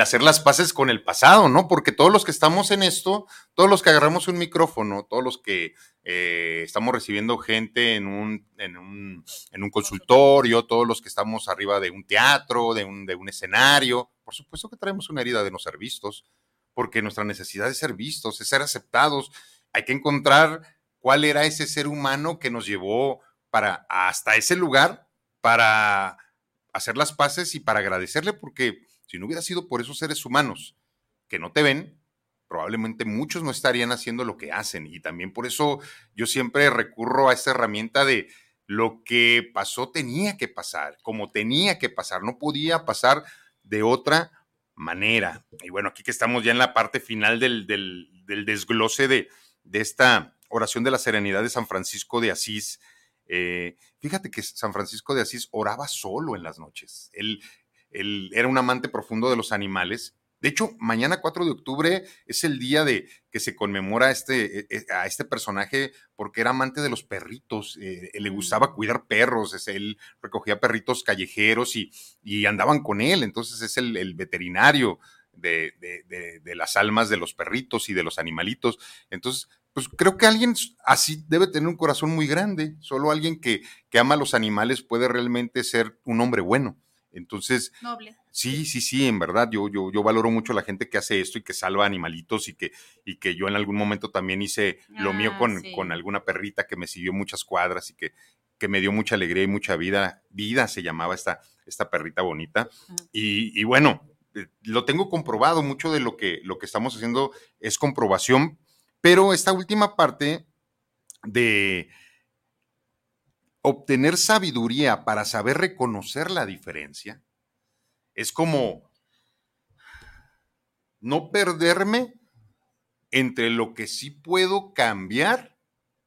hacer las paces con el pasado, ¿no? Porque todos los que estamos en esto, todos los que agarramos un micrófono, todos los que eh, estamos recibiendo gente en un, en, un, en un consultorio, todos los que estamos arriba de un teatro, de un, de un escenario, por supuesto que traemos una herida de no ser vistos, porque nuestra necesidad es ser vistos, es ser aceptados. Hay que encontrar cuál era ese ser humano que nos llevó para hasta ese lugar para hacer las paces y para agradecerle, porque si no hubiera sido por esos seres humanos que no te ven, probablemente muchos no estarían haciendo lo que hacen. Y también por eso yo siempre recurro a esta herramienta de lo que pasó tenía que pasar, como tenía que pasar, no podía pasar de otra manera. Y bueno, aquí que estamos ya en la parte final del, desglose de, esta oración de la serenidad de San Francisco de Asís. Eh, fíjate que San Francisco de Asís oraba solo en las noches. Él, él era un amante profundo de los animales de hecho, mañana 4 de octubre es el día de que se conmemora este, e, e, a este personaje porque era amante de los perritos, eh, le gustaba cuidar perros, él recogía perritos callejeros y, y, andaban con él, entonces es el, veterinario de, de, las almas de los perritos y de los animalitos. Entonces, pues creo que alguien así debe tener un corazón muy grande, solo alguien que, que ama a los animales puede realmente ser un hombre bueno. Entonces, Noble. sí, sí, sí, en verdad, yo, yo, yo valoro mucho a la gente que hace esto y que salva animalitos y que, y que yo en algún momento también hice lo mío Ah, con, sí. con alguna perrita que me siguió muchas cuadras y que, que me dio mucha alegría y mucha vida. Vida se llamaba esta, esta perrita bonita. Y, y bueno, eh, lo tengo comprobado, mucho de lo que, lo que estamos haciendo es comprobación, pero esta última parte de obtener sabiduría para saber reconocer la diferencia es como no perderme entre lo que sí puedo cambiar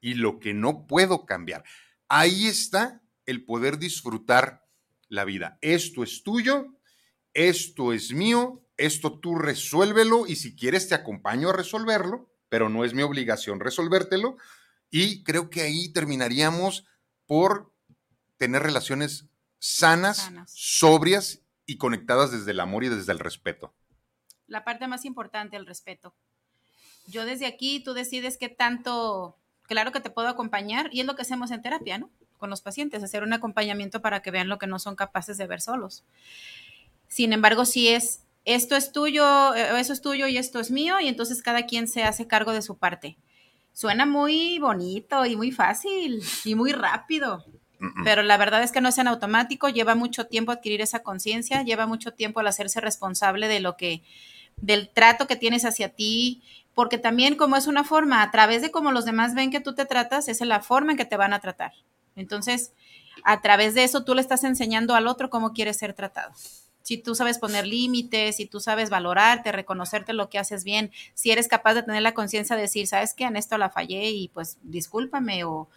y lo que no puedo cambiar. Ahí está el poder disfrutar la vida. Esto es tuyo, esto es mío, esto tú resuélvelo y si quieres te acompaño a resolverlo, pero no es mi obligación resolvértelo. Y creo que ahí terminaríamos por tener relaciones sanas, Sanas. sobrias y conectadas desde el amor y desde el respeto. La parte más importante, el respeto. Yo desde aquí, tú decides qué tanto, claro que te puedo acompañar y es lo que hacemos en terapia, ¿no? Con los pacientes, hacer un acompañamiento para que vean lo que no son capaces de ver solos. Sin embargo, si es, esto es tuyo, eh, eso es tuyo y esto es mío, y entonces cada quien se hace cargo de su parte. Suena muy bonito y muy fácil y muy rápido, pero la verdad es que no es en automático, lleva mucho tiempo adquirir esa conciencia, lleva mucho tiempo el hacerse responsable de lo que, del trato que tienes hacia ti, porque también como es una forma, a través de cómo los demás ven que tú te tratas, esa es la forma en que te van a tratar. Entonces, a través de eso tú le estás enseñando al otro cómo quiere ser tratado. Si tú sabes poner límites, si tú sabes valorarte, reconocerte lo que haces bien, si eres capaz de tener la conciencia de decir, sabes que en esto la fallé y pues discúlpame o,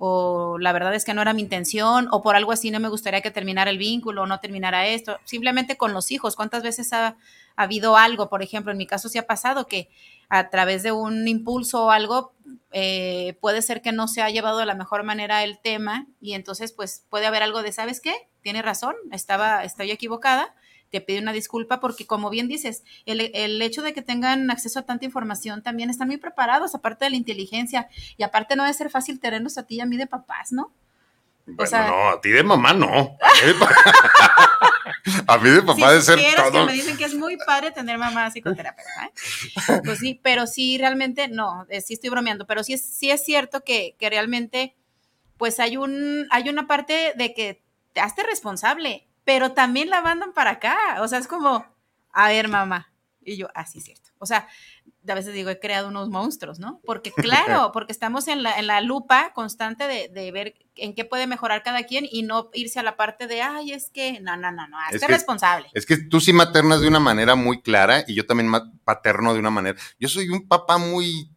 o la verdad es que no era mi intención, o por algo así no me gustaría que terminara el vínculo, o no terminara esto, simplemente con los hijos, ¿cuántas veces ha, ha habido algo? Por ejemplo, en mi caso sí ha pasado que a través de un impulso o algo, eh, puede ser que no se ha llevado de la mejor manera el tema, y entonces pues puede haber algo de, ¿sabes qué? Tiene razón, estaba, estoy equivocada, te pido una disculpa porque como bien dices, el, el, hecho de que tengan acceso a tanta información también están muy preparados, aparte de la inteligencia, y aparte no debe ser fácil tenernos a ti y a mí de papás, ¿no? Bueno, sea- no, a ti de mamá no. A mí de, (laughs) papá si de ser todo. que me dicen que es muy padre tener mamá psicoterapeuta, ¿eh? Pues sí, pero sí, realmente, no, eh, sí estoy bromeando, pero sí es, sí es cierto que, que realmente, pues hay, un, hay una parte de que te hazte responsable, pero también la mandan para acá, o sea, es como, a ver, mamá, y yo, ah, sí, es cierto. O sea, a veces digo, he creado unos monstruos, ¿no? Porque (laughs) claro, porque estamos en la, en la lupa constante de, de ver en qué puede mejorar cada quien y no irse a la parte de, ay, es que, no, no, no, no, hazte Es que- responsable. Es que tú sí maternas de una manera muy clara y yo también paterno de una manera. Yo soy un papá muy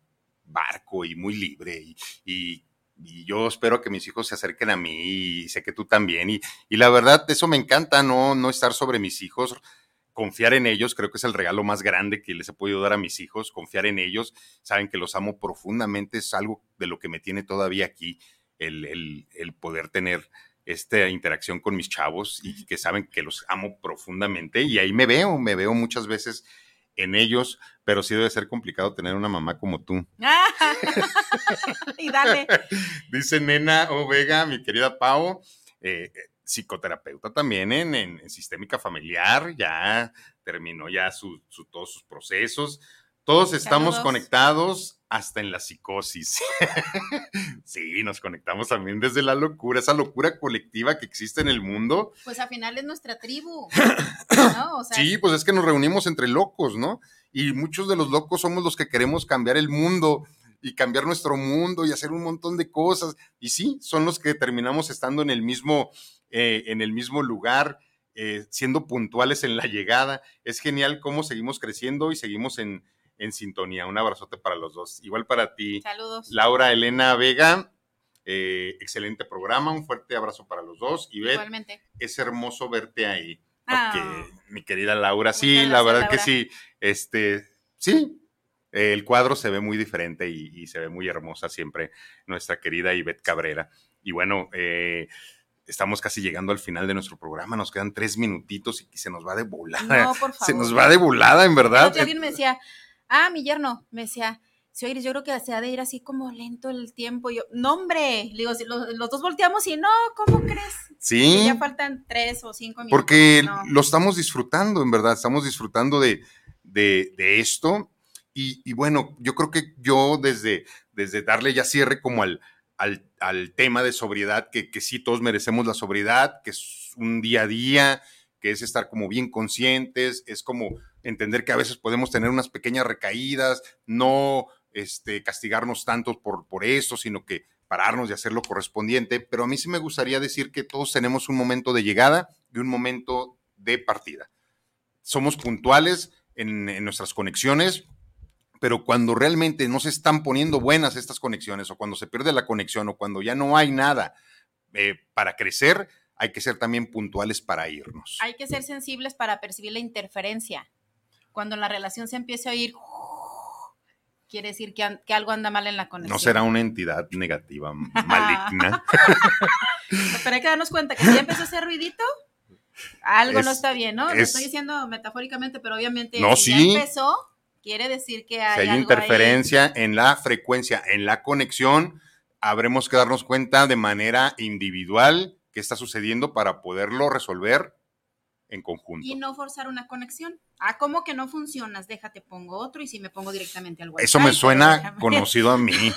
barco y muy libre y, y- y yo espero que mis hijos se acerquen a mí y sé que tú también. Y, y la verdad, eso me encanta, no, no estar sobre mis hijos, confiar en ellos, creo que es el regalo más grande que les he podido dar a mis hijos, confiar en ellos, saben que los amo profundamente, es algo de lo que me tiene todavía aquí, el, el- el poder tener esta interacción con mis chavos y que saben que los amo profundamente y ahí me veo, me veo muchas veces en ellos, pero sí debe ser complicado tener una mamá como tú. (laughs) y dale. (laughs) Dice Nena O Vega, mi querida Pau, eh, eh, psicoterapeuta también en, en- en sistémica familiar, ya terminó ya su- su- todos sus procesos. Todos estamos Saludos. conectados hasta en la psicosis. (laughs) sí, nos conectamos también desde la locura, esa locura colectiva que existe en el mundo. Pues al final es nuestra tribu. (coughs) ¿no? O sea, Sí, pues es que nos reunimos entre locos, ¿no? Y muchos de los locos somos los que queremos cambiar el mundo y cambiar nuestro mundo y hacer un montón de cosas. Y sí, son los que terminamos estando en el mismo, eh, en el mismo lugar, eh, siendo puntuales en la llegada. Es genial cómo seguimos creciendo y seguimos en, en sintonía. Un abrazote para los dos. Igual para ti. Saludos. Laura Elena Vega, eh, excelente programa, un fuerte abrazo para los dos. Y Igualmente. es hermoso verte ahí. Ah. Porque, mi querida Laura, sí, la verdad que sí, este, sí, el cuadro se ve muy diferente y, y se ve muy hermosa siempre nuestra querida Ivette Cabrera. Y bueno, eh, estamos casi llegando al final de nuestro programa, nos quedan tres minutitos y se nos va de volada. No, por favor. (laughs) se nos va de volada, en verdad. día alguien me decía, ah, mi yerno, me decía, si yo creo que se ha de ir así como lento el tiempo. Y yo, no, hombre, le digo, si los, los dos volteamos y no, ¿cómo crees? Sí. Que ya faltan tres o cinco minutos. Porque no. lo estamos disfrutando, en verdad, estamos disfrutando de, de- de esto. Y, y bueno, yo creo que yo desde, desde darle ya cierre como al, al, al tema de sobriedad, que, que sí todos merecemos la sobriedad, que es un día a día, que es estar como bien conscientes, es como entender que a veces podemos tener unas pequeñas recaídas, no este, castigarnos tanto por, por esto, sino que pararnos y hacer lo correspondiente. Pero a mí sí me gustaría decir que todos tenemos un momento de llegada y un momento de partida. Somos puntuales en, en nuestras conexiones, pero cuando realmente no se están poniendo buenas estas conexiones o cuando se pierde la conexión o cuando ya no hay nada eh, para crecer, hay que ser también puntuales para irnos. Hay que ser sensibles para percibir la interferencia. Cuando la relación se empiece a oír, (laughs) quiere decir que, algo anda mal en la conexión. No será una entidad negativa, maligna. (laughs) Pero hay que darnos cuenta que si ya empezó ese ruidito, algo no Es- está bien, ¿no? Lo es- estoy diciendo metafóricamente, pero obviamente No, si sí. ya empezó, quiere decir que hay, si hay algo ahí. interferencia en la frecuencia, en la conexión, habremos que darnos cuenta de manera individual qué está sucediendo para poderlo resolver en conjunto. Y no forzar una conexión. Ah, ¿cómo que no funcionas? Déjate, pongo otro y si me pongo directamente al WhatsApp. Eso me suena conocido a mí. (laughs)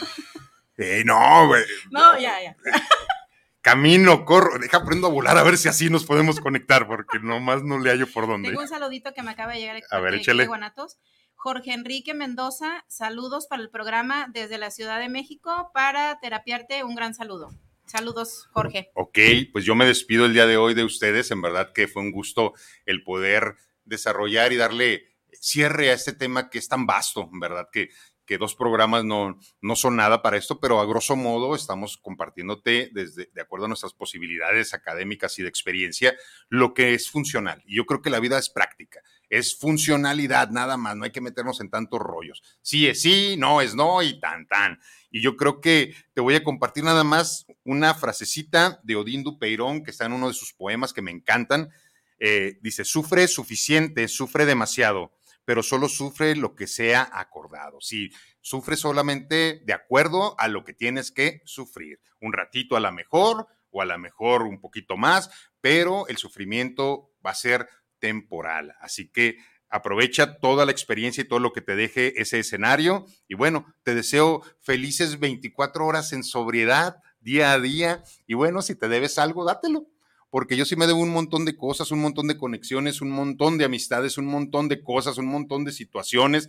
Eh, no, güey. No, ya, ya. (laughs) Camino, corro, deja prendo a volar a ver si así nos podemos conectar, porque nomás no le hallo por dónde. Tengo un saludito que me acaba de llegar. A ver, échale. Guanatos. Jorge Enrique Mendoza, saludos para el programa desde la Ciudad de México para terapiarte. Un gran saludo. Saludos, Jorge. Ok, pues yo me despido el día de hoy de ustedes. En verdad que fue un gusto el poder desarrollar y darle cierre a este tema que es tan vasto, en verdad que, que dos programas no, no son nada para esto, pero a grosso modo estamos compartiéndote desde, de acuerdo a nuestras posibilidades académicas y de experiencia, lo que es funcional. Y yo creo que la vida es práctica, es funcionalidad nada más, no hay que meternos en tantos rollos. Sí es sí, no es no y tan tan. Y yo creo que te voy a compartir nada más una frasecita de Odín Dupeirón que está en uno de sus poemas que me encantan. Eh, dice, sufre suficiente, sufre demasiado, pero solo sufre lo que sea acordado. Sí, sufre solamente de acuerdo a lo que tienes que sufrir. Un ratito a la mejor o a la mejor un poquito más, pero el sufrimiento va a ser temporal. Así que aprovecha toda la experiencia y todo lo que te deje ese escenario. Y bueno, te deseo felices 24 horas en sobriedad, día a día. Y bueno, si te debes algo, dátelo. Porque yo sí me debo un montón de cosas, un montón de conexiones, un montón de amistades, un montón de cosas, un montón de situaciones.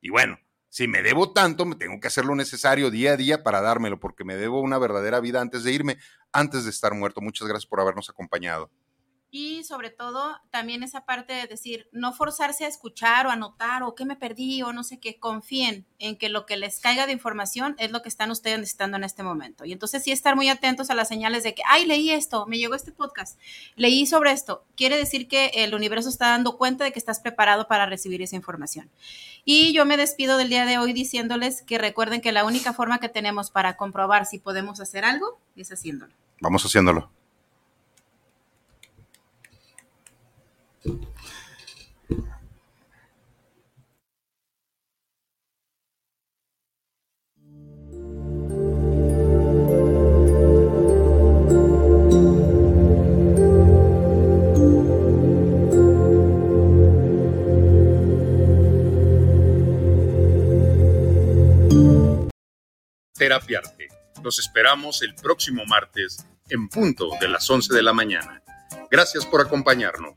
Y bueno, si me debo tanto, me tengo que hacer lo necesario día a día para dármelo, porque me debo una verdadera vida antes de irme, antes de estar muerto. Muchas gracias por habernos acompañado. Y sobre todo, también esa parte de decir, no forzarse a escuchar o anotar o qué me perdí o no sé qué, confíen en que lo que les caiga de información es lo que están ustedes necesitando en este momento. Y entonces sí estar muy atentos a las señales de que, ay, leí esto, me llegó este podcast, leí sobre esto. Quiere decir que el universo está dando cuenta de que estás preparado para recibir esa información. Y yo me despido del día de hoy diciéndoles que recuerden que la única forma que tenemos para comprobar si podemos hacer algo es haciéndolo. Vamos haciéndolo. Terapiarte. Los esperamos el próximo martes en punto de las 11 de la mañana. Gracias por acompañarnos.